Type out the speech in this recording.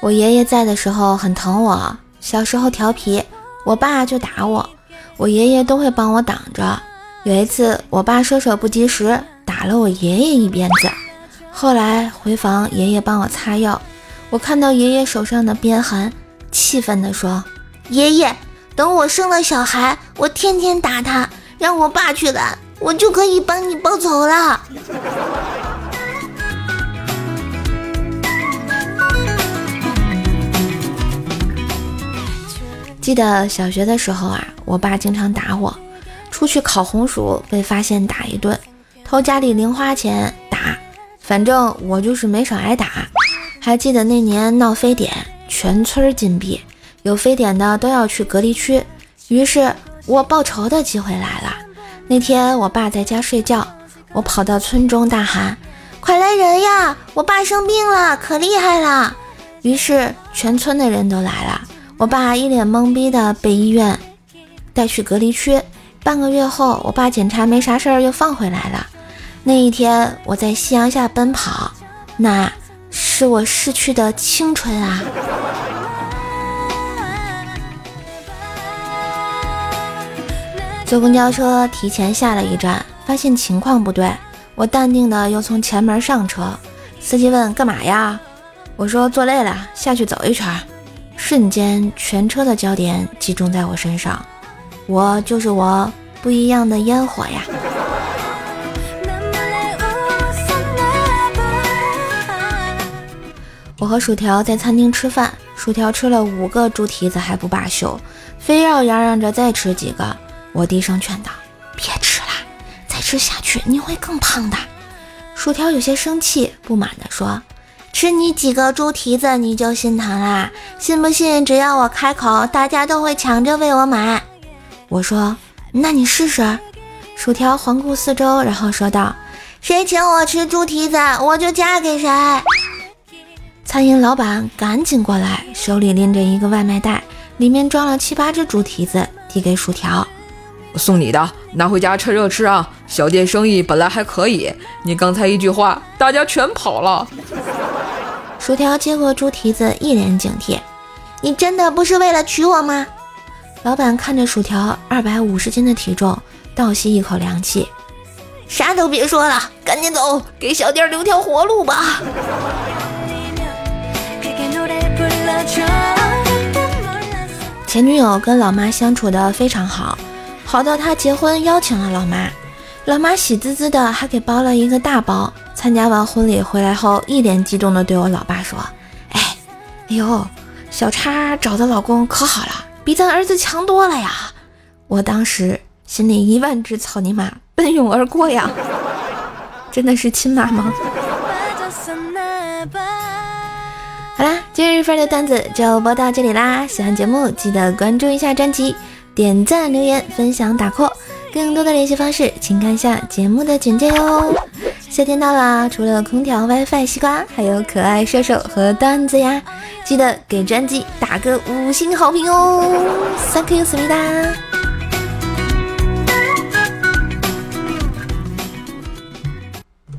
我爷爷在的时候很疼我，小时候调皮，我爸就打我，我爷爷都会帮我挡着。有一次，我爸收手不及时，打了我爷爷一鞭子。后来回房，爷爷帮我擦药，我看到爷爷手上的鞭痕，气愤地说：“爷爷，等我生了小孩，我天天打他，让我爸去拦，我就可以帮你报仇了。”记得小学的时候啊，我爸经常打我，出去烤红薯被发现打一顿，偷家里零花钱打，反正我就是没少挨打。还记得那年闹非典，全村禁闭，有非典的都要去隔离区，于是我报仇的机会来了。那天我爸在家睡觉，我跑到村中大喊：“快来人呀！我爸生病了，可厉害了！”于是全村的人都来了。我爸一脸懵逼的被医院带去隔离区，半个月后，我爸检查没啥事儿，又放回来了。那一天，我在夕阳下奔跑，那是我逝去的青春啊！坐公交车提前下了一站，发现情况不对，我淡定的又从前门上车。司机问干嘛呀？我说坐累了，下去走一圈。瞬间，全车的焦点集中在我身上，我就是我，不一样的烟火呀！我和薯条在餐厅吃饭，薯条吃了五个猪蹄子还不罢休，非要嚷嚷着再吃几个。我低声劝道：“别吃了，再吃下去你会更胖的。”薯条有些生气，不满地说。吃你几个猪蹄子你就心疼啦？信不信只要我开口，大家都会抢着为我买？我说，那你试试。薯条环顾四周，然后说道：“谁请我吃猪蹄子，我就嫁给谁。”餐饮老板赶紧过来，手里拎着一个外卖袋，里面装了七八只猪蹄子，递给薯条：“送你的，拿回家趁热吃啊！小店生意本来还可以，你刚才一句话，大家全跑了。”薯条接过猪蹄子，一脸警惕：“你真的不是为了娶我吗？”老板看着薯条二百五十斤的体重，倒吸一口凉气：“啥都别说了，赶紧走，给小店留条活路吧。”前女友跟老妈相处的非常好，好到她结婚邀请了老妈，老妈喜滋滋的，还给包了一个大包。参加完婚礼回来后，一脸激动的对我老爸说：“哎，哎呦，小叉找的老公可好了，比咱儿子强多了呀！”我当时心里一万只草泥马奔涌而过呀，真的是亲妈吗？好啦，今日份的段子就播到这里啦！喜欢节目记得关注一下专辑，点赞、留言、分享、打 call，更多的联系方式请看下节目的简介哟。夏天到了，除了空调、WiFi、西瓜，还有可爱射手和段子呀！记得给专辑打个五星好评哦！Thank you，思密达。